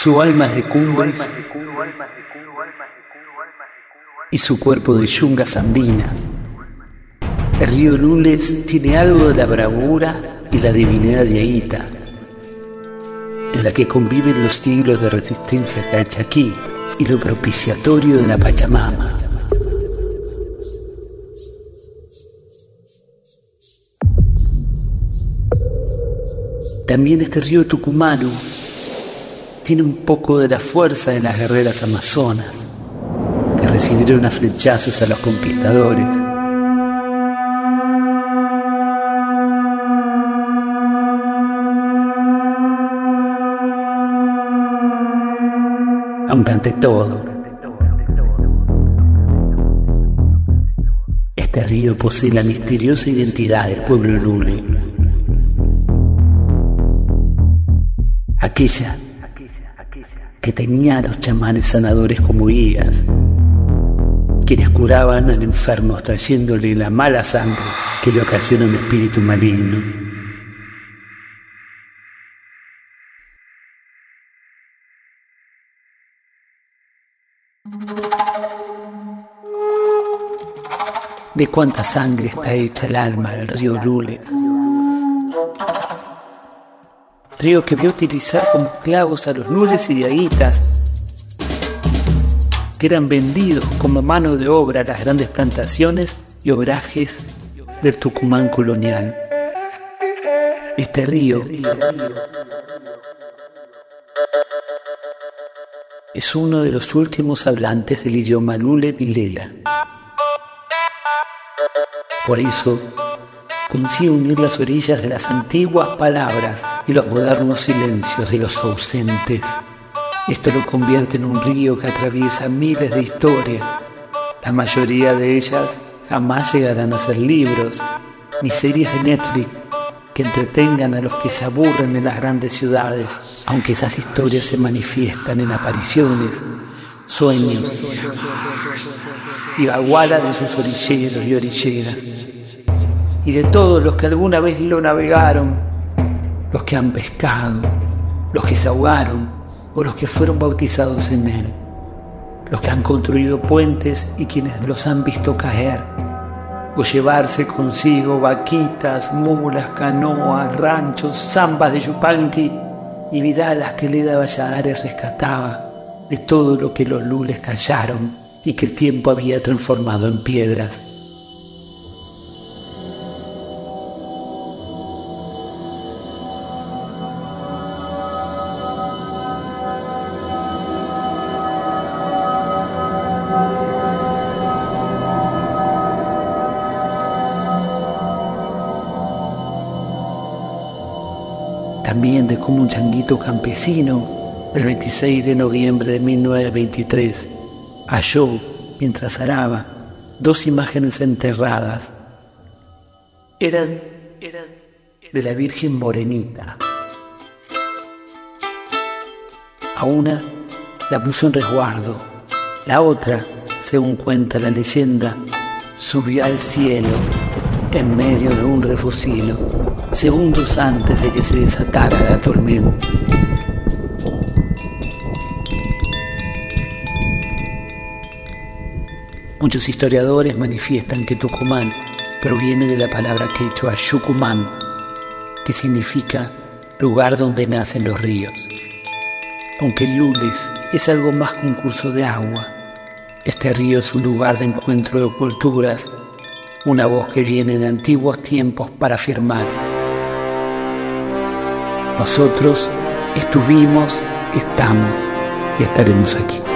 Su alma es de cumbres y su cuerpo de yungas andinas. El río Lules tiene algo de la bravura y la divinidad de Aita, en la que conviven los siglos de resistencia cachaquí y lo propiciatorio de la Pachamama. También este río tucumano tiene un poco de la fuerza de las guerreras amazonas que recibieron a flechazos a los conquistadores. Aunque ante todo, este río posee la misteriosa identidad del pueblo Lule. Aquella que tenía a los chamanes sanadores como guías, quienes curaban al enfermo trayéndole la mala sangre que le ocasiona un espíritu maligno. ¿De cuánta sangre está hecha el alma del río Lule? Río que vio utilizar como clavos a los nules y diaguitas, que eran vendidos como mano de obra a las grandes plantaciones y obrajes del Tucumán colonial. Este río es uno de los últimos hablantes del idioma lule vilela. Por eso, consigue unir las orillas de las antiguas palabras y los modernos silencios de los ausentes. Esto lo convierte en un río que atraviesa miles de historias. La mayoría de ellas jamás llegarán a ser libros, ni series de Netflix que entretengan a los que se aburren en las grandes ciudades, aunque esas historias se manifiestan en apariciones, sueños y baguala de sus orilleros y orilleras, y de todos los que alguna vez lo navegaron los que han pescado, los que se ahogaron o los que fueron bautizados en él, los que han construido puentes y quienes los han visto caer, o llevarse consigo vaquitas, mulas, canoas, ranchos, zambas de Yupanqui y vidalas que Leda Valladares rescataba de todo lo que los lules callaron y que el tiempo había transformado en piedras. También de cómo un changuito campesino, el 26 de noviembre de 1923, halló, mientras araba, dos imágenes enterradas. Eran, eran de la Virgen Morenita. A una la puso en resguardo, la otra, según cuenta la leyenda, subió al cielo en medio de un refusilo, segundos antes de que se desatara la tormenta. Muchos historiadores manifiestan que Tucumán proviene de la palabra quechua Yucumán, que significa lugar donde nacen los ríos. Aunque Lules es algo más que un curso de agua, este río es un lugar de encuentro de culturas una voz que viene de antiguos tiempos para afirmar. Nosotros estuvimos, estamos y estaremos aquí.